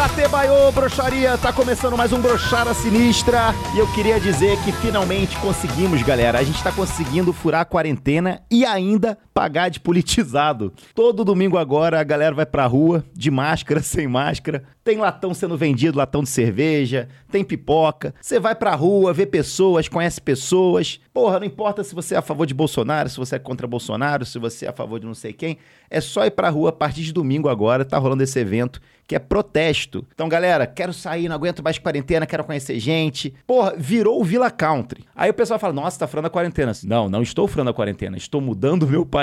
Adebaiô, broxaria, tá começando mais um Brochara Sinistra e eu queria dizer que finalmente conseguimos, galera. A gente tá conseguindo furar a quarentena e ainda pagar de politizado. Todo domingo agora a galera vai pra rua, de máscara, sem máscara. Tem latão sendo vendido, latão de cerveja, tem pipoca. Você vai pra rua, vê pessoas, conhece pessoas. Porra, não importa se você é a favor de Bolsonaro, se você é contra Bolsonaro, se você é a favor de não sei quem. É só ir pra rua a partir de domingo agora, tá rolando esse evento que é protesto. Então, galera, quero sair, não aguento mais quarentena, quero conhecer gente. Porra, virou o Villa Country. Aí o pessoal fala: "Nossa, tá furando a quarentena". Não, não estou furando a quarentena, estou mudando o meu país.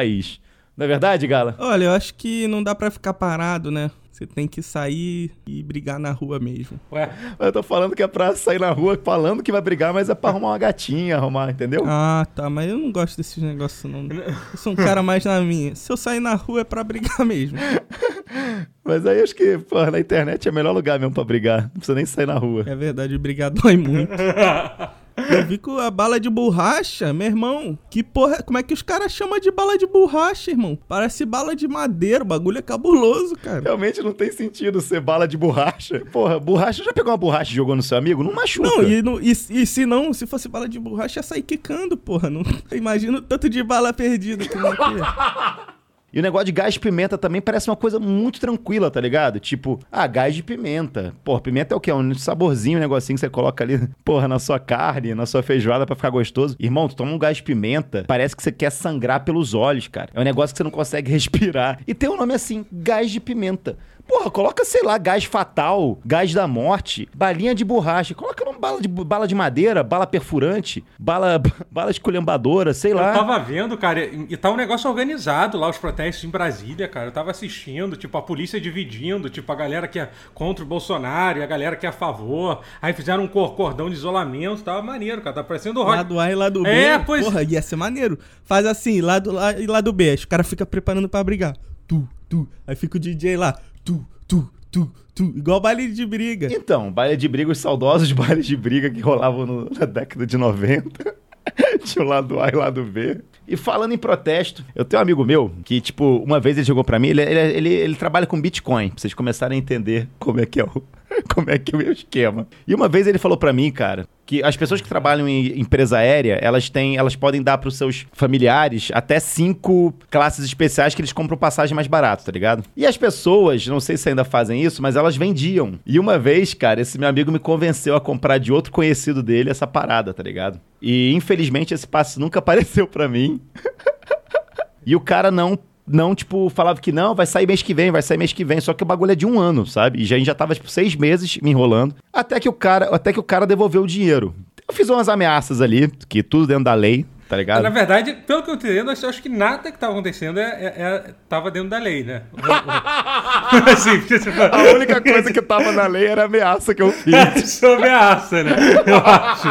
Não é verdade, Gala? Olha, eu acho que não dá pra ficar parado, né? Você tem que sair e brigar na rua mesmo. Ué, eu tô falando que é pra sair na rua falando que vai brigar, mas é pra arrumar uma gatinha, arrumar, entendeu? Ah, tá, mas eu não gosto desses negócios, não. Eu sou um cara mais na minha. Se eu sair na rua é pra brigar mesmo. Mas aí acho que, pô, na internet é o melhor lugar mesmo pra brigar. Não precisa nem sair na rua. É verdade, brigar dói muito. Eu vi com a bala de borracha, meu irmão. Que porra, como é que os caras chamam de bala de borracha, irmão? Parece bala de madeira, o bagulho é cabuloso, cara. Realmente não tem sentido ser bala de borracha. Porra, borracha, já pegou uma borracha e jogou no seu amigo? Não machuca. Não, e, não, e, e se não, se fosse bala de borracha, ia sair quicando, porra. Não, imagina o tanto de bala perdida que não E o negócio de gás de pimenta também parece uma coisa muito tranquila, tá ligado? Tipo, ah, gás de pimenta. Porra, pimenta é o quê? É um saborzinho, um negocinho que você coloca ali, porra, na sua carne, na sua feijoada pra ficar gostoso. Irmão, tu toma um gás de pimenta, parece que você quer sangrar pelos olhos, cara. É um negócio que você não consegue respirar. E tem um nome assim, gás de pimenta. Porra, coloca, sei lá, gás fatal, gás da morte, balinha de borracha. Coloca uma bala de, bala de madeira, bala perfurante, bala, bala esculhambadora, sei lá. Eu tava vendo, cara, e tá um negócio organizado lá, os protestos em Brasília, cara. Eu tava assistindo, tipo, a polícia dividindo, tipo, a galera que é contra o Bolsonaro e a galera que é a favor. Aí fizeram um cordão de isolamento, tava maneiro, cara. Tá parecendo rock. Lado A e lado B. É, pois. Porra, ia ser maneiro. Faz assim, lado A e lado B. Aí o cara fica preparando pra brigar. Tu, tu. Aí fica o DJ lá tu, tu, tu, tu. Igual baile de briga. Então, baile de briga, os saudosos bailes de briga que rolavam no, na década de 90. Tinha o lado A e o lado B. E falando em protesto, eu tenho um amigo meu que, tipo, uma vez ele chegou para mim, ele, ele, ele, ele, trabalha com Bitcoin, pra vocês começarem a entender como é que é o, como é que é o meu esquema. E uma vez ele falou para mim, cara, que as pessoas que trabalham em empresa aérea, elas têm, elas podem dar para os seus familiares até cinco classes especiais que eles compram passagem mais barato, tá ligado? E as pessoas, não sei se ainda fazem isso, mas elas vendiam. E uma vez, cara, esse meu amigo me convenceu a comprar de outro conhecido dele essa parada, tá ligado? E infelizmente esse passe nunca apareceu para mim. e o cara não não, tipo, falava que não, vai sair mês que vem, vai sair mês que vem. Só que o bagulho é de um ano, sabe? E já, a gente já tava, tipo, seis meses me enrolando. Até que o cara, até que o cara devolveu o dinheiro. Eu fiz umas ameaças ali, que tudo dentro da lei, tá ligado? Na verdade, pelo que eu entendo, eu acho que nada que tava acontecendo é, é, é tava dentro da lei, né? assim, tipo... A única coisa que tava na lei era a ameaça que eu fiz. É, só ameaça, né? Eu acho.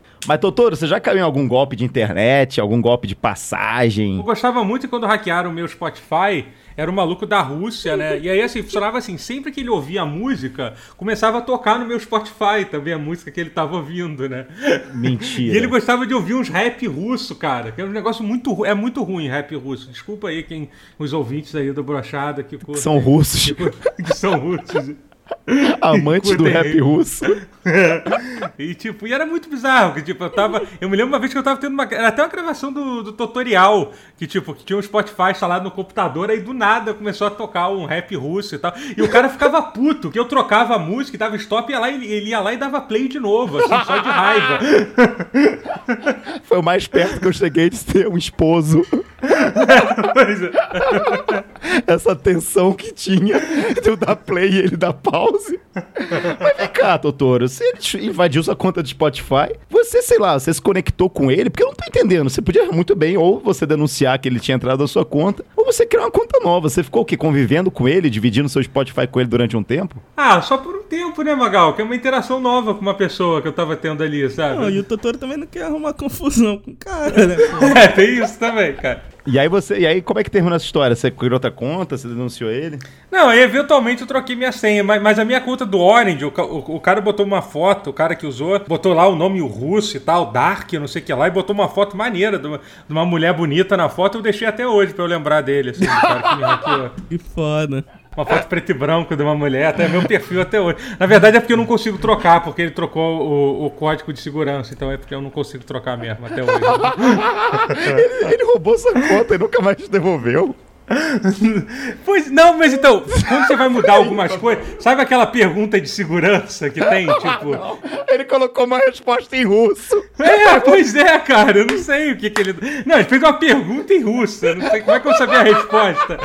Mas, Totoro, você já caiu em algum golpe de internet, algum golpe de passagem? Eu gostava muito quando hackearam o meu Spotify. Era o um maluco da Rússia, né? E aí, assim, funcionava assim: sempre que ele ouvia a música, começava a tocar no meu Spotify também a música que ele tava ouvindo, né? Mentira. E ele gostava de ouvir uns rap russo, cara. Que é um negócio muito É muito ruim rap russo. Desculpa aí quem os ouvintes aí do Brochada que, que são russos. Que, que são russos. Amante do rap russo. e tipo, e era muito bizarro, que tipo, eu tava. Eu me lembro uma vez que eu tava tendo uma. Era até uma gravação do, do tutorial, que tipo, que tinha um Spotify instalado no computador, aí do nada começou a tocar um rap russo e tal. E o cara ficava puto, que eu trocava a música, dava stop, ia lá, ele ia lá e dava play de novo, assim, só de raiva. Foi o mais perto que eu cheguei de ser um esposo. É. Essa tensão que tinha de eu dar play e ele dar pause. Mas vem cá, Totoro, se ele invadiu sua conta de Spotify, você, sei lá, você se conectou com ele, porque eu não tô entendendo. Você podia muito bem ou você denunciar que ele tinha entrado na sua conta, ou você criar uma conta nova. Você ficou o quê? Convivendo com ele, dividindo seu Spotify com ele durante um tempo? Ah, só por um tempo, né, Magal? Que é uma interação nova com uma pessoa que eu tava tendo ali, sabe? Não, e o Totoro também não quer arrumar confusão com o cara, né? é, tem isso também, cara. E aí você. E aí, como é que terminou essa história? Você criou outra conta? Você denunciou ele? Não, aí eventualmente eu troquei minha senha, mas, mas a minha conta do Orange, o, o, o, cara botou uma foto, o cara que usou, botou lá o nome o russo e tal, Dark, não sei o que lá, e botou uma foto maneira de uma, de uma mulher bonita na foto, eu deixei até hoje pra eu lembrar dele, assim, do cara que me hackeou. Que foda. Uma foto preto e branco de uma mulher, até meu perfil até hoje. Na verdade é porque eu não consigo trocar, porque ele trocou o, o código de segurança, então é porque eu não consigo trocar mesmo até hoje. ele, ele roubou sua conta e nunca mais te devolveu. Pois não, mas então, quando você vai mudar algumas coisas, sabe aquela pergunta de segurança que tem, tipo. Não, ele colocou uma resposta em russo. É, pois é, cara, eu não sei o que, que ele. Não, ele fez uma pergunta em russo, não sei como é que eu sabia a resposta.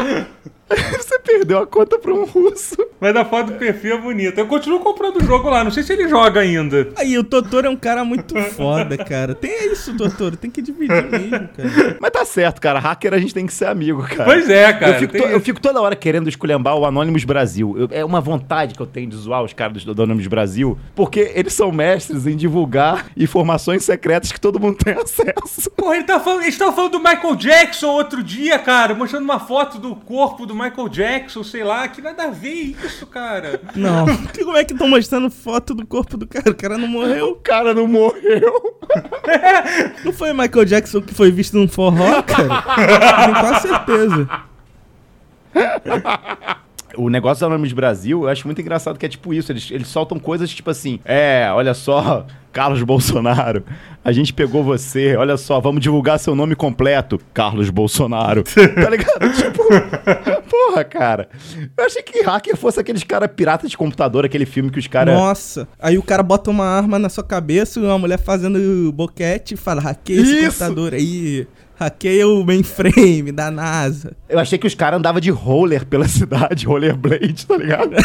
Você perdeu a conta pra um russo. Mas a foto do perfil é bonita. Eu continuo comprando o jogo lá, não sei se ele joga ainda. Aí, o Totoro é um cara muito foda, cara. Tem isso, Totoro, tem que dividir mesmo, cara. Mas tá certo, cara. Hacker a gente tem que ser amigo, cara. Pois é, cara. Eu fico, to- eu fico toda hora querendo esculhambar o Anonymous Brasil. Eu- é uma vontade que eu tenho de zoar os caras do Anonymous Brasil, porque eles são mestres em divulgar informações secretas que todo mundo tem acesso. Porra, ele tá falando, eles estavam falando do Michael Jackson outro dia, cara, mostrando uma foto do corpo do Michael Jackson, sei lá, que nada a ver isso, cara. Não. Como é que estão mostrando foto do corpo do cara? O cara não O morreu. cara não morreu. Não foi Michael Jackson que foi visto num forró, cara? Tenho quase certeza. O negócio do Anonymous Brasil, eu acho muito engraçado que é tipo isso. Eles, eles soltam coisas tipo assim: é, olha só, Carlos Bolsonaro, a gente pegou você, olha só, vamos divulgar seu nome completo, Carlos Bolsonaro. tá ligado? Tipo, porra, cara. Eu achei que hacker fosse aqueles cara pirata de computador, aquele filme que os caras. Nossa. Aí o cara bota uma arma na sua cabeça e uma mulher fazendo boquete e fala: hackeia esse Isso. computador aí. Hackeia o mainframe da NASA. Eu achei que os caras andavam de roller pela cidade, rollerblade, tá ligado?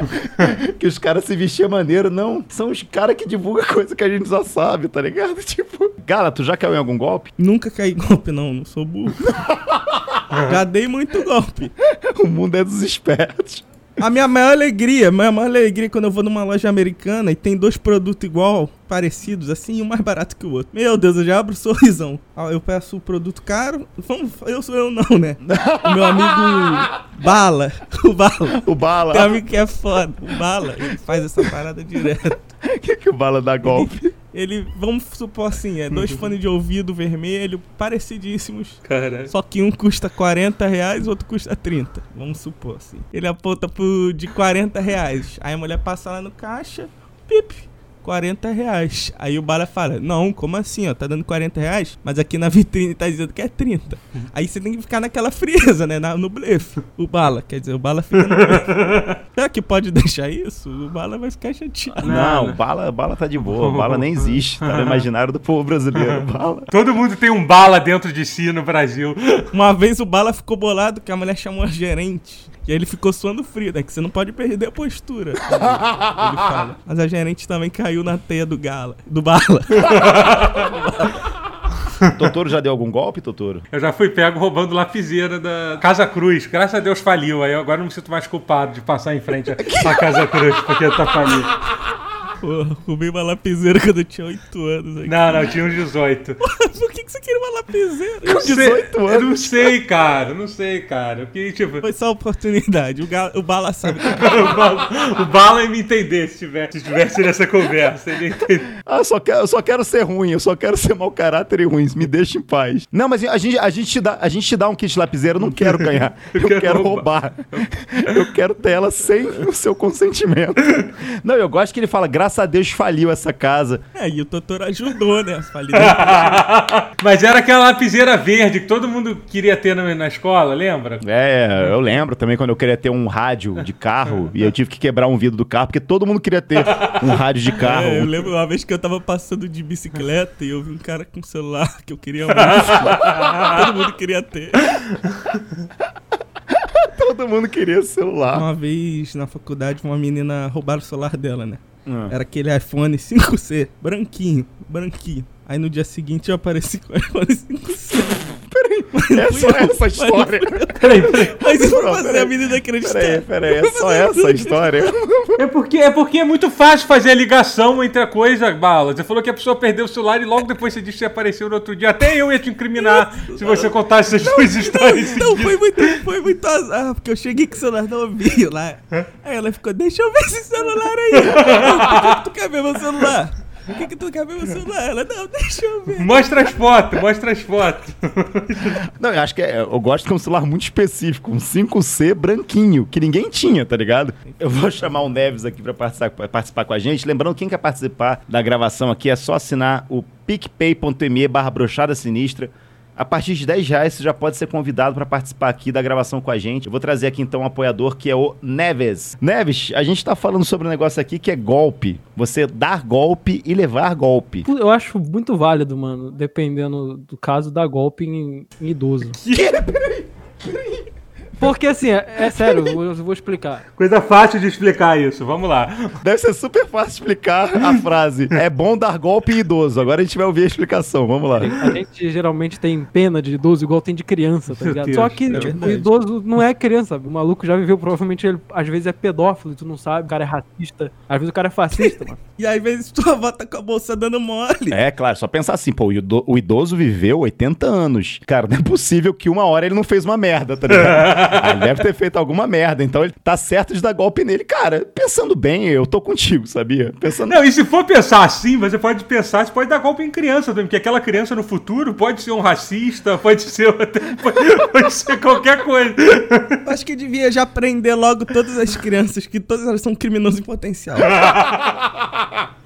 que os caras se vestiam maneiro. Não, são os caras que divulgam coisa que a gente já sabe, tá ligado? Tipo, Gala, tu já caiu em algum golpe? Nunca caí em golpe, não. Não sou burro. Já dei muito golpe. O mundo é dos espertos. A minha maior alegria, a minha maior alegria é quando eu vou numa loja americana e tem dois produtos igual, parecidos, assim, um mais barato que o outro. Meu Deus, eu já abro o sorrisão. Eu peço o produto caro. Vamos, eu sou eu não, né? O meu amigo Bala, o Bala. O Bala. Tem um amigo que é foda, o Bala, ele faz essa parada direto. O que, que o Bala dá golpe? Ele, vamos supor assim, é dois fones de ouvido vermelho, parecidíssimos. Cara. Só que um custa 40 reais, o outro custa 30. Vamos supor assim. Ele aponta pro de 40 reais. Aí a mulher passa lá no caixa, pip, 40 reais. Aí o Bala fala, não, como assim, ó, tá dando 40 reais? Mas aqui na vitrine tá dizendo que é 30. Aí você tem que ficar naquela frieza, né, na- no blefe. O Bala, quer dizer, o Bala fica no blefe. Será que pode deixar isso? O Bala vai ficar chateado. Não, Não. o Bala, Bala tá de boa. O Bala nem existe. Tá no imaginário do povo brasileiro. Bala. Todo mundo tem um bala dentro de si no Brasil. Uma vez o Bala ficou bolado que a mulher chamou a gerente. E aí ele ficou suando frio, né? Que você não pode perder a postura. Ele fala. Mas a gerente também caiu na teia do Gala. Do Bala. Totoro já deu algum golpe, Totoro? Eu já fui pego roubando lapiseira da Casa Cruz. Graças a Deus faliu. Aí eu agora não me sinto mais culpado de passar em frente à Casa Cruz, porque tá falido. Porra, roubei uma lapiseira quando eu tinha 8 anos. Aqui. Não, não, tinha uns 18. Por que, que você queria uma lapiseira? Eu não sei- 18 Eu não anos. sei, cara. eu Não sei, cara. Eu queria, tipo, Foi só oportunidade. O, Gala- o Bala sabe. o Bala, o Bala ia me entender se tivesse, se tivesse nessa conversa. Ele. Ah, só quero, eu só quero ser ruim, eu só quero ser mau caráter e ruim. Me deixa em paz. Não, mas a gente, a gente, te, dá, a gente te dá um kit lapiseira, eu não quero ganhar. Eu, Eu quero quero, roubar. Eu quero ter ela sem o seu consentimento. Não, eu gosto que ele fala, graças a Deus faliu essa casa. É, e o Totoro ajudou, né? Mas era aquela lapiseira verde que todo mundo queria ter na, na escola, lembra? É, eu lembro também quando eu queria ter um rádio de carro e eu tive que quebrar um vidro do carro, porque todo mundo queria ter um rádio de carro. É, eu lembro uma vez que eu tava passando de bicicleta e eu vi um cara com um celular que eu queria muito. Todo mundo queria ter. Todo mundo queria celular. Uma vez na faculdade, uma menina roubaram o celular dela, né? Ah. Era aquele iPhone 5C, branquinho, branquinho. Aí no dia seguinte eu apareci com o iPhone 5C. É só essa história. Peraí, peraí. Mas isso Não, pra fazer peraí. a menina acreditar. Peraí, peraí, é só essa história. É porque, é porque é muito fácil fazer a ligação entre a coisa, Bala. Você falou que a pessoa perdeu o celular e logo depois você disse que apareceu no outro dia. Até eu ia te incriminar se você contasse essas duas histórias. Não, seguidas. foi muito, foi muito azar, porque eu cheguei com o celular novinho lá. Aí ela ficou, deixa eu ver esse celular aí. Tu quer ver meu celular? Por que, que tu quer ver meu celular? Ela, não, deixa eu ver. Mostra as fotos, mostra as fotos. Não, eu acho que é, eu gosto que é um celular muito específico, um 5C branquinho, que ninguém tinha, tá ligado? Eu vou chamar o Neves aqui pra participar, pra participar com a gente. Lembrando, quem quer participar da gravação aqui é só assinar o picpay.me barra brochada sinistra. A partir de 10 reais você já pode ser convidado para participar aqui da gravação com a gente. Eu vou trazer aqui então um apoiador que é o Neves. Neves, a gente tá falando sobre um negócio aqui que é golpe. Você dar golpe e levar golpe. Eu acho muito válido, mano, dependendo do caso, dar golpe em, em idoso. Porque assim, é, é sério, eu vou, explicar. Coisa fácil de explicar isso, vamos lá. Deve ser super fácil explicar a frase. É bom dar golpe em idoso. Agora a gente vai ouvir a explicação. Vamos lá. A gente geralmente tem pena de idoso igual tem de criança, tá ligado? Deus, Só que é tipo, o verdade. idoso não é criança, sabe? O maluco já viveu, provavelmente ele às vezes é pedófilo e tu não sabe, o cara é racista, às vezes o cara é fascista, mano. E às vezes tua avó tá com a bolsa dando mole. É, claro, só pensar assim, pô, o idoso viveu 80 anos. Cara, não é possível que uma hora ele não fez uma merda, tá ligado? Ah, ele deve ter feito alguma merda, então ele tá certo de dar golpe nele. Cara, pensando bem, eu tô contigo, sabia? Pensando. Não, e se for pensar assim, você pode pensar, você pode dar golpe em criança também, porque aquela criança no futuro pode ser um racista, pode ser, pode, pode ser qualquer coisa. Acho que devia já prender logo todas as crianças, que todas elas são criminosos em potencial.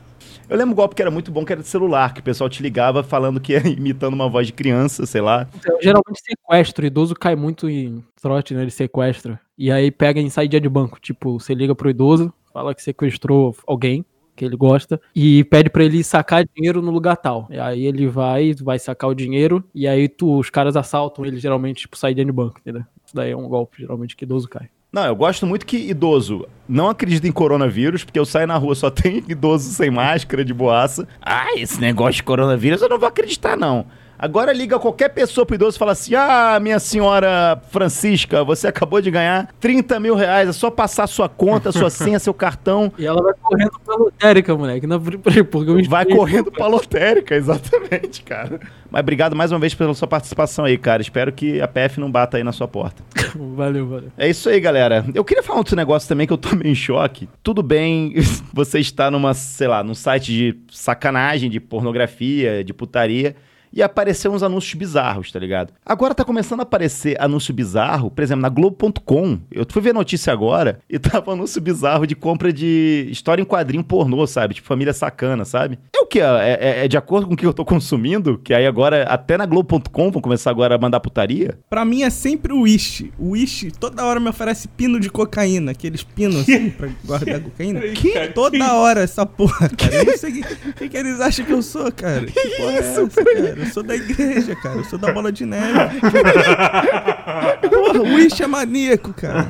Eu lembro um golpe que era muito bom, que era de celular, que o pessoal te ligava falando que ia imitando uma voz de criança, sei lá. Então, geralmente sequestro, o idoso cai muito em trote, né? Ele sequestra. E aí pega em saída de banco. Tipo, você liga pro idoso, fala que sequestrou alguém que ele gosta e pede pra ele sacar dinheiro no lugar tal. E aí ele vai, vai sacar o dinheiro e aí tu, os caras assaltam ele geralmente, tipo, saída de banco, entendeu? Isso daí é um golpe, geralmente, que idoso cai. Não, eu gosto muito que idoso não acredita em coronavírus, porque eu saio na rua só tem idoso sem máscara, de boaça. Ah, esse negócio de coronavírus eu não vou acreditar, não. Agora liga qualquer pessoa pro idoso e fala assim: Ah, minha senhora Francisca, você acabou de ganhar 30 mil reais, é só passar sua conta, sua senha, seu cartão. E ela vai correndo pra lotérica, moleque. Não, porque eu Vai correndo pra lotérica, exatamente, cara. Mas obrigado mais uma vez pela sua participação aí, cara. Espero que a PF não bata aí na sua porta. Valeu, valeu. É isso aí, galera. Eu queria falar outro negócio também que eu tô meio em choque. Tudo bem, você está numa, sei lá, num site de sacanagem, de pornografia, de putaria. E apareceu uns anúncios bizarros, tá ligado? Agora tá começando a aparecer anúncio bizarro, por exemplo, na Globo.com. Eu fui ver notícia agora e tava anúncio bizarro de compra de história em quadrinho pornô, sabe? Tipo, família sacana, sabe? É o que? É, é- é de acordo com o que eu tô consumindo? Que aí agora, até na Globo.com, vão começar agora a mandar putaria? Pra mim é sempre o Wish. O Wish toda hora me oferece pino de cocaína, aqueles pinos assim pra guardar cocaína. Que? Toda hora essa porra, cara. Eu não sei o que, que, que eles acham que eu sou, cara. Que porra é essa, cara? Eu sou da igreja, cara. Eu sou da bola de neve. Porra, o Wish é maníaco, cara.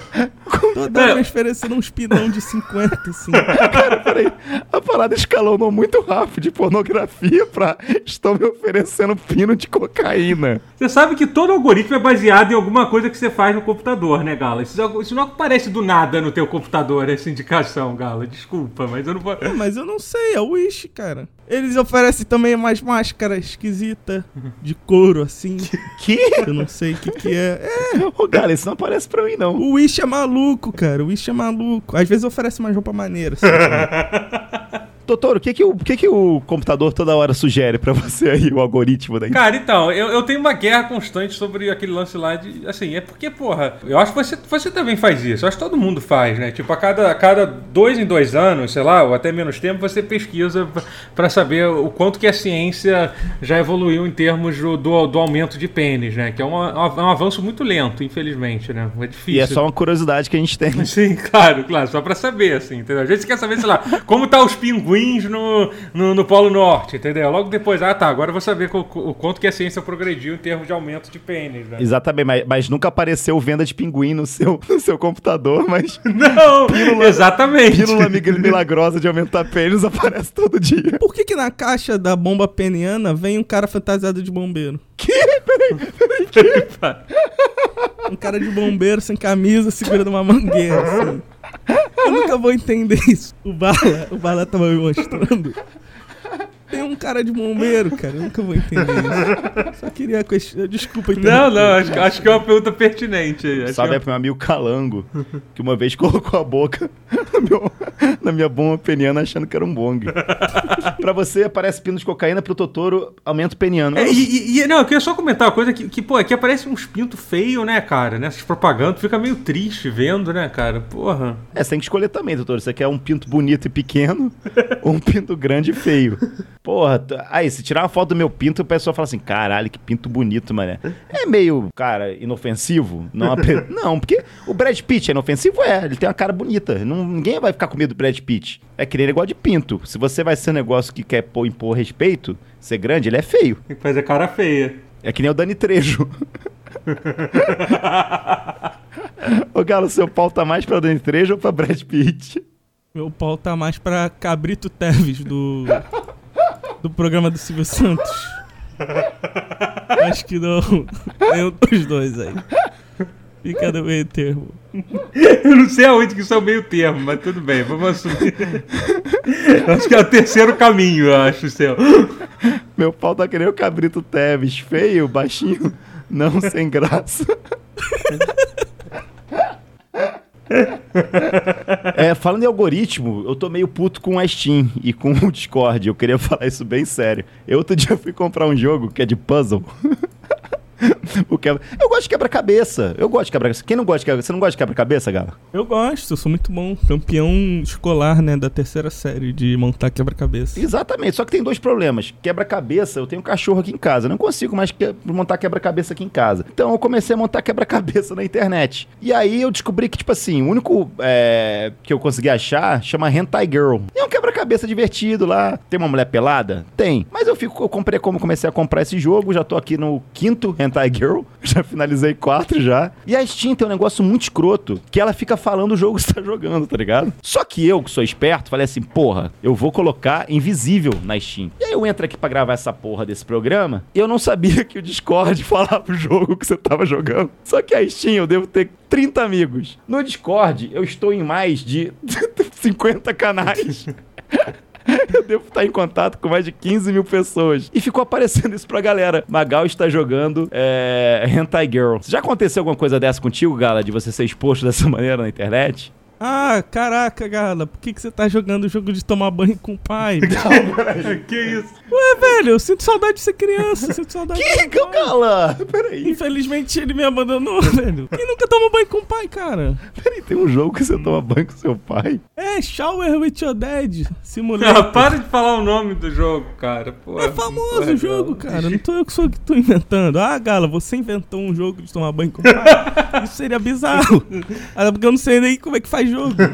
Toda hora me oferecendo uns pinão de 50, assim. Cara, peraí. A parada escalonou muito rápido de pornografia pra estão me oferecendo pino de cocaína. Você sabe que todo algoritmo é baseado em alguma coisa que você faz no computador, né, Gala? Isso, isso não aparece do nada no teu computador, essa indicação, Gala. Desculpa, mas eu não vou... É, mas eu não sei, é o Wish, cara. Eles oferecem também mais máscara de couro, assim. Que? Eu não sei o que que é. É, Ô, galera, isso não aparece pra mim, não. o Wish é maluco, cara. O Wish é maluco. Às vezes oferece mais roupa maneira. assim. Doutor, o que que o, que que o computador toda hora sugere pra você aí, o algoritmo daí? Cara, então, eu, eu tenho uma guerra constante sobre aquele lance lá de. Assim, é porque, porra, eu acho que você, você também faz isso. Eu acho que todo mundo faz, né? Tipo, a cada, a cada dois em dois anos, sei lá, ou até menos tempo, você pesquisa pra- pra saber o quanto que a ciência já evoluiu em termos do, do, do aumento de pênis, né? Que é, uma- é um avanço muito lento, infelizmente, né? É difícil. E é só uma curiosidade que a gente tem. Sim, claro, claro, só pra saber, assim, entendeu? Vezes você quer saber, sei lá, como tá os pinguins no, no, no Polo Norte, entendeu? Logo depois, ah tá, agora eu vou saber co- o, quanto que a ciência progrediu em termos de aumento de pênis, né? Exatamente, mas, mas nunca apareceu venda de pinguim no seu, no seu computador, mas Não, exatamente. pílula milagrosa de aumentar pênis aparece todo dia. Por que que na caixa da bomba peniana vem um cara fantasiado de bombeiro? Um cara de bombeiro sem camisa segurando uma mangueira, assim. Eu nunca vou entender isso. O Bala, o Bala tava me mostrando. Tem um cara de bombeiro, cara. Eu nunca vou entender isso. Só queria questionar. Desculpa Não, interromper. não, acho, acho que é uma pergunta pertinente aí. Sabe, que é pro meu amigo Calango, que uma vez colocou a boca no meu, na minha bomba peniana achando que era um bong. pra você, aparece pino de cocaína, pro Totoro, aumenta o peniano. É, e, e- não, eu queria só comentar uma coisa que, que pô, aqui aparece uns pintos feios, né, cara? Nessas propagandas, fica meio triste vendo, né, cara? Porra. É, você tem que escolher também, doutor. Você quer um pinto bonito e pequeno ou um pinto grande e feio? Porra, t- aí, se tirar uma foto do meu pinto, a pessoa fala assim: caralho, que pinto bonito, mané. É meio, cara, inofensivo? Não, não, porque o Brad Pitt é inofensivo? É, ele tem uma cara bonita. Não- ninguém vai ficar com medo do Brad Pitt. É que nem negócio de pinto. Se você vai ser um negócio que quer pôr, impor respeito, ser grande, ele é feio. Tem que fazer cara feia. É que nem o Dani Trejo. Ô, Galo, seu pau tá mais pra Dani Trejo ou pra Brad Pitt? Meu pau tá mais pra Cabrito Teves do. Do programa do Silvio Santos. Acho que não. Nenhum dos dois aí. Fica no meio termo. Eu não sei aonde que isso é o meio termo, mas tudo bem, vamos assumir. Eu acho que é o terceiro caminho, eu acho, o seu. Meu pau tá que nem o Cabrito Teves, feio, baixinho, não sem graça. É, falando em algoritmo, eu tô meio puto com a Steam e com o Discord. Eu queria falar isso bem sério. Eu outro dia fui comprar um jogo que é de puzzle. O quebra... Eu gosto de quebra-cabeça. Eu gosto de quebra-cabeça. Quem não gosta de quebra Você não gosta de quebra-cabeça, Gala? Eu gosto, eu sou muito bom. Campeão escolar, né, da terceira série de montar quebra-cabeça. Exatamente, só que tem dois problemas. Quebra-cabeça, eu tenho um cachorro aqui em casa. Eu não consigo mais que- montar quebra-cabeça aqui em casa. Então eu comecei a montar quebra-cabeça na internet. E aí eu descobri que, tipo assim, o único é, que eu consegui achar chama Hentai Girl. E é um quebra-cabeça divertido lá. Tem uma mulher pelada? Tem. Mas eu fico, eu comprei como comecei a comprar esse jogo, já tô aqui no quinto Hentai Girl. Já finalizei quatro já. E a Steam tem um negócio muito escroto, que ela fica falando o jogo que você tá jogando, tá ligado? Só que eu, que sou esperto, falei assim, porra, eu vou colocar invisível na Steam. E aí eu entro aqui pra gravar essa porra desse programa, e eu não sabia que o Discord falava o jogo que você tava jogando. Só que a Steam eu devo ter 30 amigos. No Discord, eu estou em mais de 50 canais. Eu devo estar em contato com mais de 15 mil pessoas. E ficou aparecendo isso pra galera. Magal está jogando é, Hentai Girl. Já aconteceu alguma coisa dessa contigo, Gala? De você ser exposto dessa maneira na internet? Ah, caraca, Gala, por que, que você tá jogando o jogo de tomar banho com o pai? que isso? Ué, velho, eu sinto saudade de ser criança, sinto saudade de Que ser que. Gala? Peraí, Infelizmente ele me abandonou, velho. Quem nunca tomou banho com o pai, cara? peraí, tem um jogo que você toma banho com seu pai? É, Shower with Your Dad, Ah, Simulator. para de falar o nome do jogo, cara. Pô, É famoso o jogo, cara. Não tô eu que sou que tô inventando. Ah, Gala, você inventou um jogo de tomar banho com o pai. Isso seria bizarro. Porque eu não sei nem como é que faz jogo.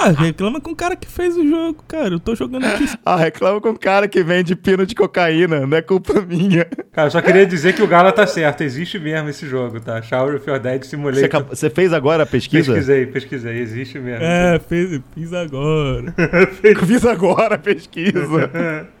Ah, reclama com o cara que fez o jogo, cara. Eu tô jogando aqui. Ah, reclama com o cara que vende pino de cocaína, não é culpa minha. Cara, eu só queria dizer que o Gala tá certo. Existe mesmo esse jogo, tá? Shower of Your Dead Você, Simulator. acab- você fez agora a pesquisa? Pesquisei, pesquisei. Existe mesmo. É, fez, fiz agora. Fiz agora a pesquisa.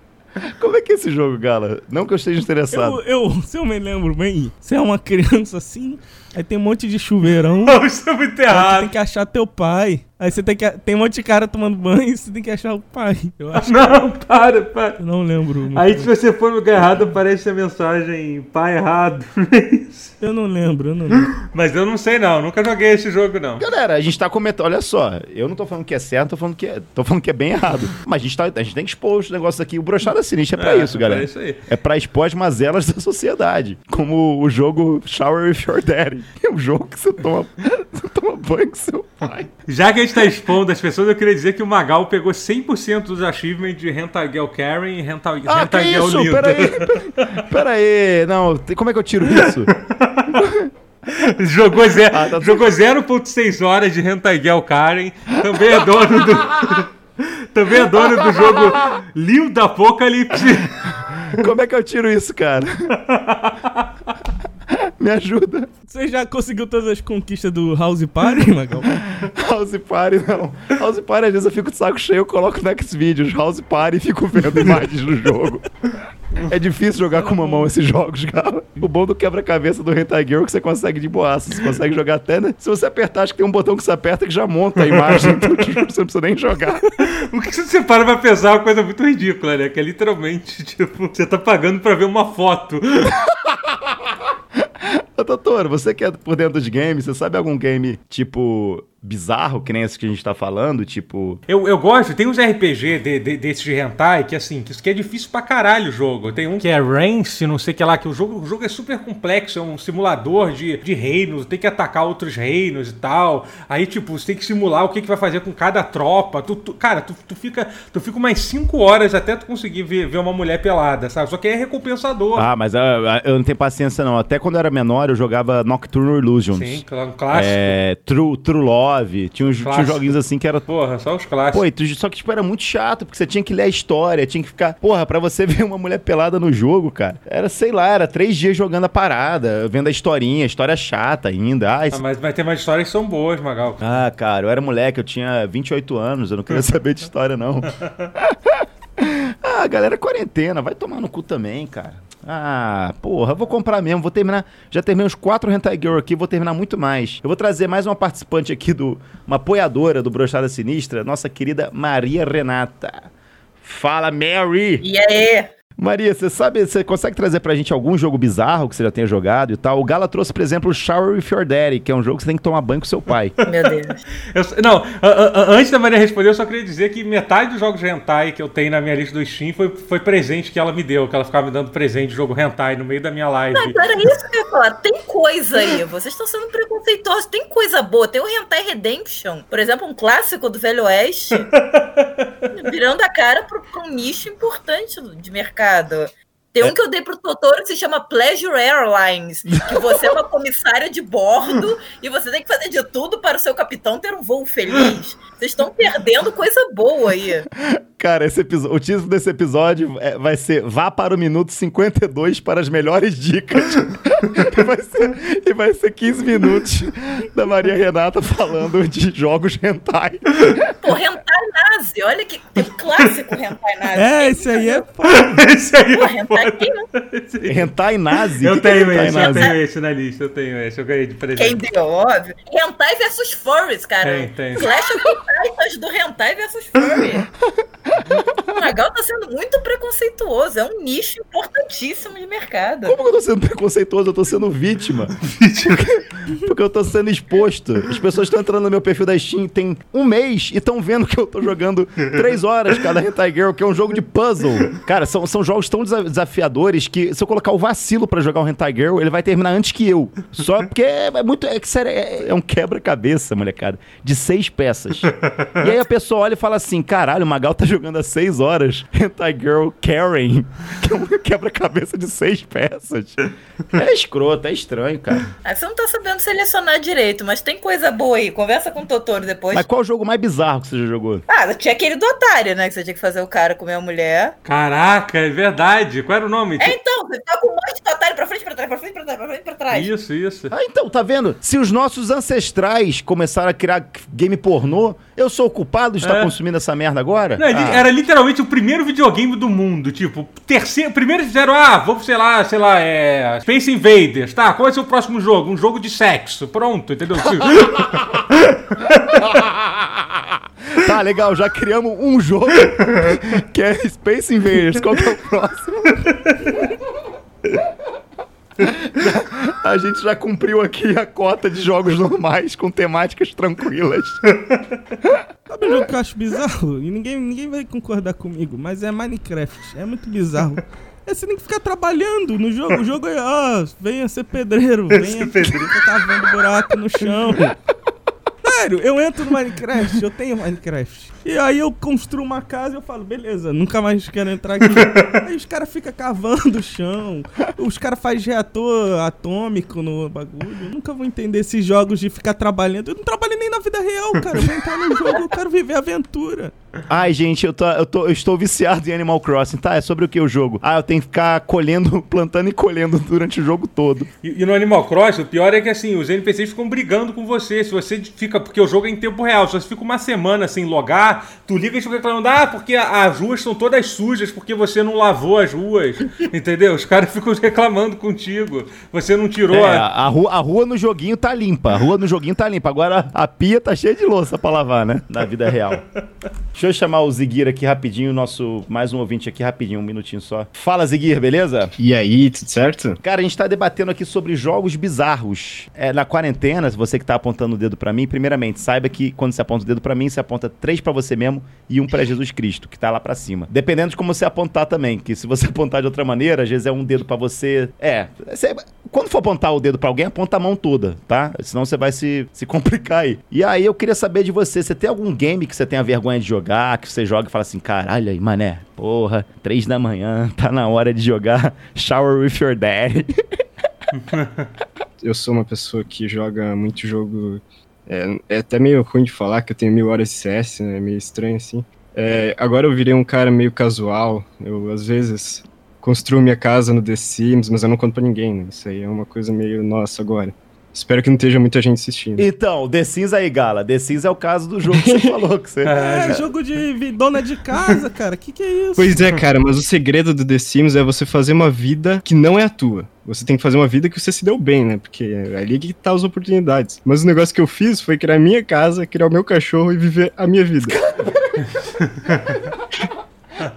Como é que é esse jogo, Gala? Não que eu esteja interessado. Eu, eu, se eu me lembro bem, você é uma criança assim, aí tem um monte de chuveirão. Não, isso é muito Aí tu errado. tem que achar teu pai. Aí você tem que. Tem um monte de cara tomando banho e você tem que achar o pai. Eu acho Não, para, para. eu não lembro. muito Aí bem. se você for no lugar errado, aparece a mensagem pai errado. Eu não lembro, eu não lembro. Mas eu não sei não, nunca joguei esse jogo não. Galera, a gente tá comentando. Olha só, eu não tô falando que é certo, tô falando que é, tô falando que é bem errado. Mas a gente, tá, a gente tem que expor os negócios aqui. O Brochada Sinistra é pra É, isso, galera. É isso aí. É pra expor as mazelas da sociedade. Como o jogo Shower with Your Daddy. É um jogo que você toma, você toma banho com seu pai. Já que a gente tá expondo as pessoas, eu queria dizer que o Magal pegou 100% dos achievements de Hentai Girl Karen e Hentai, Ah, que Hentai Girl isso? Linda. Pera aí. Pera aí. Não, como é que eu tiro isso? Jogou, ze Ah, tá- jogou 0.6 horas de Hentai Girl Karen. Também é dono do... Também é dono do jogo Lil da Apocalypse. Como é que eu tiro isso, cara? Me ajuda. Você já conseguiu todas as conquistas do House Party, Magal? House Party, não. House Party, às vezes eu fico de saco cheio, eu coloco no Xvideos, House Party e fico vendo imagens do jogo. É difícil jogar com uma mão esses jogos, cara. O bom do quebra-cabeça do Hentai Girl é que você consegue de boaça. Você consegue jogar até, né? Se você apertar, acho que tem um botão que você aperta que já monta a imagem. Então, tipo, você não precisa nem jogar. O que você para pra pensar é uma coisa muito ridícula, né? Que é literalmente, tipo, você tá pagando pra ver uma foto. Doutor, você que é por dentro de games, você sabe algum game, tipo, bizarro, que nem esse que a gente tá falando, tipo. Eu, eu gosto, tem uns RPG de, de, desses de hentai que assim, que, que é difícil pra caralho o jogo. Tem um que é Rance, não sei o que lá, que o jogo, o jogo é super complexo, é um simulador de, de reinos, tem que atacar outros reinos e tal. Aí, tipo, você tem que simular o que, que vai fazer com cada tropa. Tu, tu- cara, tu, tu, fica, tu fica umas 5 horas até tu conseguir ver, ver uma mulher pelada, sabe? Só que é recompensador. Ah, mas ah, eu não tenho paciência, não. Até quando eu era menor, eu jogava Nocturnal Illusions. Sim, cl- clássico. É, True, True Love. Tinha uns, tinha uns joguinhos assim que era. Porra, só os clássicos. Pô, tu- só que tipo, era muito chato, porque você tinha que ler a história, tinha que ficar. Porra, pra você ver uma mulher pelada no jogo, cara. Era, sei lá, era três dias jogando a parada, vendo a historinha, história chata ainda. Ah, Ah, mas, mas tem umas histórias que são boas, Magal. ah, cara, eu era moleque, eu tinha 28 anos, eu não queria saber de história, não. ah, galera, quarentena, vai tomar no cu também, cara. Ah, porra, vou comprar mesmo, vou terminar. Já terminei os quatro Hentai Girl aqui, vou terminar muito mais. Eu vou trazer mais uma participante aqui do. Uma apoiadora do Brochada Sinistra, nossa querida Maria Renata. Fala, Mary! E aí? Maria, você sabe, você consegue trazer pra gente algum jogo bizarro que você já tenha jogado e tal? O Gala trouxe, por exemplo, o Shower with Your Daddy, que é um jogo que você tem que tomar banho com seu pai. Meu Deus. Eu- não, a- a- a- antes da Maria responder, eu só queria dizer que metade dos jogos de hentai que eu tenho na minha lista do Steam foi, foi presente que ela me deu, que ela ficava me dando presente de jogo hentai no meio da minha live. Não, era isso que eu ia falar. Tem coisa aí. Vocês estão sendo preconceituosos. Tem coisa boa. Tem o Hentai Redemption, por exemplo, um clássico do Velho Oeste, virando a cara para um nicho importante de mercado. Tem um que eu dei pro Totoro que se chama Pleasure Airlines, que você é uma comissária de bordo e você tem que fazer de tudo para o seu capitão ter um voo feliz. Vocês estão perdendo coisa boa aí. Cara, esse episo- o título desse episódio é- vai ser Vá para o minuto 52 para as melhores dicas. e, vai ser, e vai ser 15 minutos da Maria Renata falando de jogos hentai. Pô, Hentai Nazi, olha que um clássico Hentai Nazi. É, esse aí é foda. Esse aí Pô, é Hentai foda. quem Hentai nazi? Eu é tenho esse, eu tenho esse na lista, eu tenho esse, eu ganhei de presente. Quem deu, óbvio. Hentai versus Furries, cara. Tem, tem. Clash of do Hentai versus Furry. O Magal tá sendo muito preconceituoso. É um nicho importantíssimo de mercado. Como que eu tô sendo preconceituoso? Eu tô sendo vítima. Porque eu tô sendo exposto. As pessoas estão entrando no meu perfil da Steam tem um mês e estão vendo que eu tô jogando três horas cada Hentai Girl, que é um jogo de puzzle. Cara, são, são jogos tão desa- desafiadores que se eu colocar o vacilo pra jogar o Hentai Girl, ele vai terminar antes que eu. Só porque é, é muito. É, sério, é, é um quebra-cabeça, molecada. De seis peças. E aí a pessoa olha e fala assim: caralho, o Magal tá jogando há seis horas Hentai Girl Karen, que é um quebra-cabeça de seis peças. É escroto, é estranho, cara. Ah, você não tá sabendo selecionar direito, mas tem coisa boa aí. Conversa com o Totoro depois. Mas qual o jogo mais bizarro que você já jogou? Ah, tinha aquele do Atari, né? Que você tinha que fazer o cara comer a mulher. Caraca, é verdade. Qual era o nome? É, então, você tá com um monte de Atari pra frente, pra trás, pra frente, pra trás, pra frente, pra trás. Isso, isso. Ah, então, tá vendo? Se os nossos ancestrais começaram a criar game pornô, eu sou o culpado de estar É. consumindo essa merda agora? Não, Ah. Era literalmente o primeiro videogame do mundo. Tipo, terceiro. Primeiro fizeram, ah, vamos, sei lá, sei lá, é. Space Invaders. Tá, qual vai ser o próximo jogo? Um jogo de sexo. Pronto, entendeu? Tá, legal, já criamos um jogo que é Space Invaders. Qual que é o próximo? A gente já cumpriu aqui a cota de jogos normais com temáticas tranquilas. Sabe um jogo que eu acho bizarro? E ninguém, ninguém vai concordar comigo, mas é Minecraft. É muito bizarro. É, você tem que ficar trabalhando no jogo. O jogo é, ah, venha ser pedreiro, venha ficar cavando buraco no chão. Sério, eu entro no Minecraft, eu tenho Minecraft. E aí eu construo uma casa e eu falo, beleza, nunca mais quero entrar aqui. aí os caras ficam cavando o chão, os caras fazem reator atômico no bagulho. Eu nunca vou entender esses jogos de ficar trabalhando. Eu não trabalho nem na vida real, cara. Eu vou entrar no jogo, eu quero viver a aventura. Ai, gente, eu, tô, eu, tô- eu estou viciado em Animal Crossing. Tá, é sobre o que o jogo? Ah, eu tenho que ficar colhendo, plantando e colhendo durante o jogo todo. E, e no Animal Crossing, o pior é que assim, os NPCs ficam brigando com você. Se você fica. Porque o jogo é em tempo real. Se você fica uma semana sem logar, tu liga e fica reclamando, ah, porque a- as ruas são todas sujas, porque você não lavou as ruas. Entendeu? Os caras ficam reclamando contigo. Você não tirou É, a. a, rua, a rua no joguinho tá limpa. A rua no joguinho tá limpa. Agora a pia tá cheia de louça pra lavar, né? Na vida real. Deixa eu chamar o Ziguir aqui rapidinho, nosso mais um ouvinte aqui rapidinho, um minutinho só. Fala, Ziguir, beleza? E aí, tudo certo? Cara, a gente tá debatendo aqui sobre jogos bizarros. É, na quarentena, você que tá apontando o dedo pra mim, primeiramente, saiba que quando você aponta o dedo pra mim, você aponta três pra você mesmo e um pra Jesus Cristo, que tá lá pra cima. Dependendo de como você apontar também, que se você apontar de outra maneira, às vezes é um dedo pra você. É, você- quando for apontar o dedo pra alguém, aponta a mão toda, tá? Senão você vai se, se complicar aí. E aí eu queria saber de você, você tem algum game que você tenha vergonha de jogar, que você joga e fala assim, caralho aí, mané, porra, três da manhã, tá na hora de jogar Shower with Your Dad. Eu sou uma pessoa que joga muito jogo. É, é até meio ruim de falar que eu tenho mil horas de CS, né? É meio estranho assim. É, agora eu virei um cara meio casual. Eu, às vezes, construo minha casa no The Sims, mas eu não conto pra ninguém, né? Isso aí é uma coisa meio nossa agora. Espero que não esteja muita gente assistindo. Então, The Sims aí, Gala. The Sims é o caso do jogo que você falou. Que você... É, jogo de dona de casa, cara. Que que é isso? Pois é, cara, mas o segredo do The Sims é você fazer uma vida que não é a tua. Você tem que fazer uma vida que você se deu bem, né? Porque é ali que tá as oportunidades. Mas o negócio que eu fiz foi criar a minha casa, criar o meu cachorro e viver a minha vida.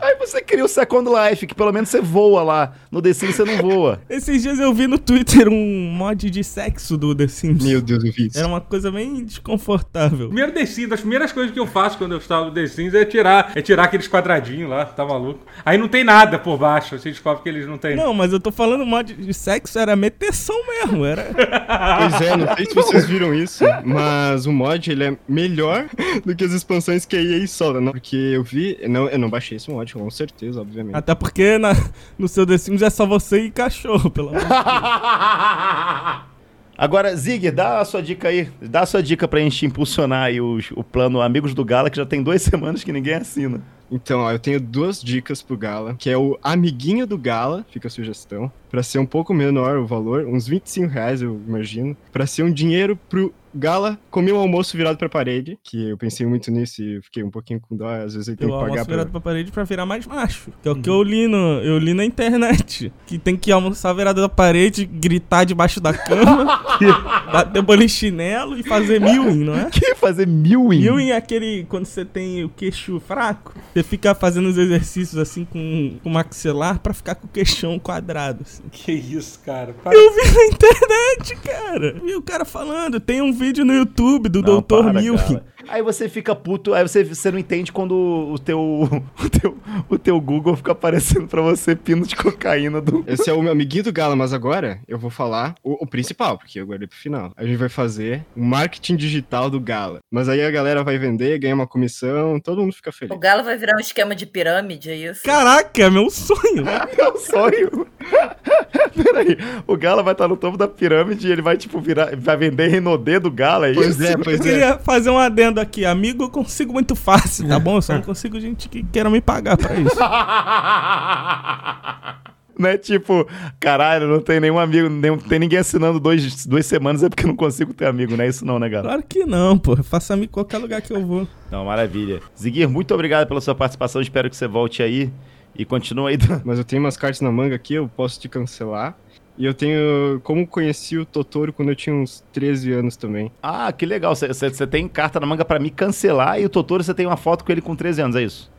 Aí você cria o Second Life, que pelo menos você voa lá. No The Sims você não voa. Esses dias eu vi no Twitter um mod de sexo do The Sims. Meu Deus, eu vi isso. Era uma coisa bem desconfortável. Primeiro The Sims, das primeiras coisas que eu faço quando eu instalo o The Sims é tirar, é tirar aqueles quadradinhos lá, tá maluco? Aí não tem nada por baixo, você descobre que eles não têm. Não, mas eu tô falando mod de sexo, era meteção mesmo. Era. Pois é, não sei se vocês viram isso, mas o mod ele é melhor do que as expansões que a EA solta, não? Porque eu vi, não, eu não baixei esse mod, com certeza, obviamente. Até porque na- no seu The Sims é só você e cachorro, pelo amor de Deus. Agora, Zig, dá a sua dica aí. Dá a sua dica pra gente impulsionar aí os- o plano Amigos do Gala, que já tem duas semanas que ninguém assina. Então, ó, eu tenho duas dicas pro Gala, que é o amiguinho do Gala, fica a sugestão, pra ser um pouco menor o valor, uns 25 reais, eu imagino, pra ser um dinheiro pro Gala comer um almoço virado pra parede, que eu pensei muito nisso e fiquei um pouquinho com dó, às vezes ele tem que pagar almoço pra... virado pra parede pra virar mais macho. Que é o que eu li, no, eu li na internet. Que tem que almoçar virado da parede, gritar debaixo da cama, bater polichinelo e fazer mewing, não é? Que fazer mil em... Mewing é aquele quando você tem o queixo fraco. Você fica fazendo os exercícios assim com com o maxilar pra ficar com o queixão quadrado. Assim. Que isso, cara. Para- Eu vi na internet, cara. Vi o cara falando. Tem um vídeo no YouTube do Não, Dr. para, Milk. Aí você fica puto, aí você, você não entende quando o teu, o teu, o teu Google fica aparecendo pra você pino de cocaína do... Esse é o meu amiguinho do Gala, mas agora eu vou falar o, o principal, porque eu guardei pro final. A gente vai fazer o marketing digital do Gala. Mas aí a galera vai vender, ganha uma comissão, todo mundo fica feliz. O Galo vai virar um esquema de pirâmide, é isso? Caraca, é meu sonho. É um sonho. Peraí, o Gala vai estar no topo da pirâmide e ele vai, tipo, virar, vai vender Renaudet do Gala, é Pois isso? é, Eu pois é. queria fazer um adendo aqui. Amigo, eu consigo muito fácil, tá bom? Eu só não consigo gente que queira me pagar pra isso. Não é tipo, caralho, não tem nenhum amigo, não tem ninguém assinando dois, duas semanas, é porque eu não consigo ter amigo, não é isso não, né, Gala? Claro que não, pô. Eu faço amigo em qualquer lugar que eu vou. Não, maravilha. Ziguir, muito obrigado pela sua participação, espero que você volte aí e continue aí. dando- Mas eu tenho umas cartas na manga aqui, eu posso te cancelar. E eu tenho. Como conheci o Totoro quando eu tinha uns 13 anos também. Ah, que legal, você- tem carta na manga pra me cancelar e o Totoro você tem uma foto com ele com 13 anos, é isso?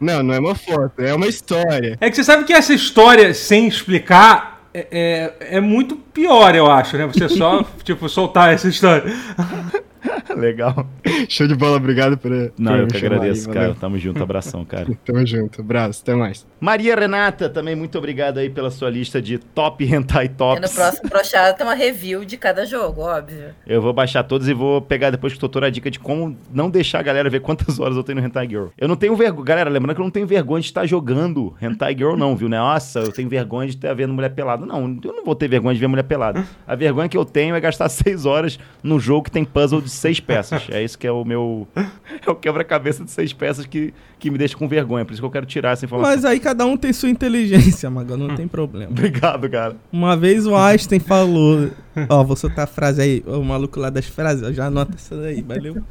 Não, não é uma foto, é uma história. É que você sabe que essa história sem explicar é, é, é muito pior, eu acho, né? Você só, tipo, soltar essa história. legal. Show de bola, obrigado por. Não, por eu me que agradeço, aí, cara. valeu. Tamo junto, abração, cara. Tamo junto, abraço, até mais. Maria Renata, também muito obrigado aí pela sua lista de top hentai E tops. no próximo Prochada tem uma review de cada jogo, óbvio. Eu vou baixar todos e vou pegar depois com o Totoro a dica de como não deixar a galera ver quantas horas eu tenho no Hentai Girl. Eu não tenho vergonha, galera, lembrando que eu não tenho vergonha de estar jogando Hentai Girl não, viu? Né? Nossa, eu tenho vergonha de estar vendo mulher pelada. Não, eu não vou ter vergonha de ver mulher pelada. A vergonha que eu tenho é gastar seis horas num jogo que tem puzzle de seis peças. É isso que é o meu... É o quebra-cabeça de seis peças que, que me deixa com vergonha. Por isso que eu quero tirar essa informação. Mas aí cada um tem sua inteligência, Magal, não tem problema. Obrigado, cara. Uma vez o Einstein falou. Ó, vou soltar a frase aí, o maluco lá das frases, ó, já anota essa daí, valeu?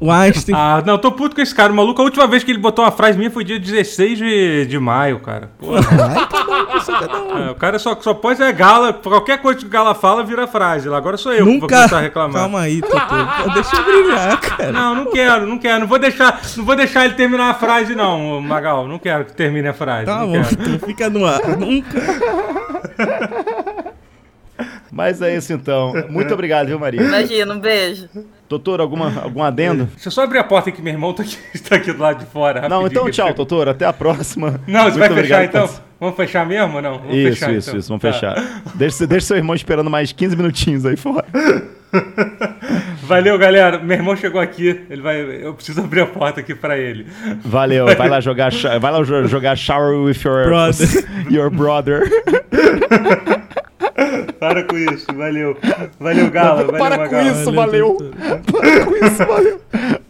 O Einstein. Ah, não, tô puto com esse cara. O maluco, a última vez que ele botou uma frase minha foi dia 16 de, de maio, cara. Porra. Ai, cada um com seu cada um. É, o cara só, só pode é gala, qualquer coisa que o gala fala vira frase. Agora sou eu que vou Nunca. começar a reclamar. Calma aí, Totoro. Pô, Deixa eu brilhar, cara. Não, não quero, não quero. Não vou deixar, não vou deixar ele terminar a frase, não, Magal. Não quero que termine a frase. Tá não bom, tu fica no ar. Nunca. Mas é isso então. Muito obrigado, viu, Maria? Imagina, um beijo. Doutor, alguma, algum adendo? Deixa eu só abrir a porta que meu irmão tá aqui, tá aqui do lado de fora. Não, então tchau, doutor. Até a próxima. Não, você Muito vai fechar então? por- Vamos fechar mesmo ou não? Vamos Isso, fechar, isso, então. isso. Vamos Tá. fechar. Deixa, deixa seu irmão esperando mais 15 minutinhos aí fora. Valeu, galera. Meu irmão chegou aqui. Ele vai. Eu preciso abrir a porta aqui pra ele. Valeu. Vai lá jogar, vai lá jo- jogar shower with your Brother. your brother. Para com isso. Valeu. Valeu, Gala. Valeu, Para com isso. valeu. Para com isso, valeu.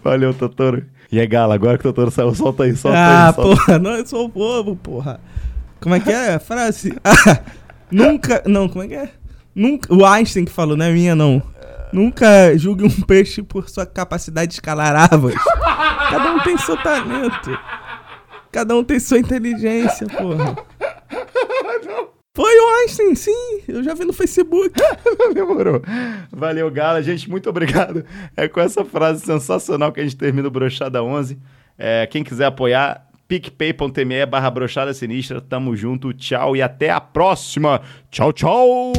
Valeu, Totoro. E aí, Gala, agora que o Totoro saiu, solta aí, solta Ah, aí. Solta. porra, não, eu sou o bobo, porra. Como é que é a frase? Ah, nunca. Não, como é que é? Nunca. O Einstein que falou, não é minha, não. Nunca julgue um peixe por sua capacidade de escalar árvores. Cada um tem seu talento. Cada um tem sua inteligência, porra. Foi o Einstein, sim. Eu já vi no Facebook. Demorou. Valeu, Gala. Gente, muito obrigado. É com essa frase sensacional que a gente termina o Brochada 11. É, quem quiser apoiar, picpay.me barra brochada sinistra. Tamo junto. Tchau e até a próxima. Tchau, tchau.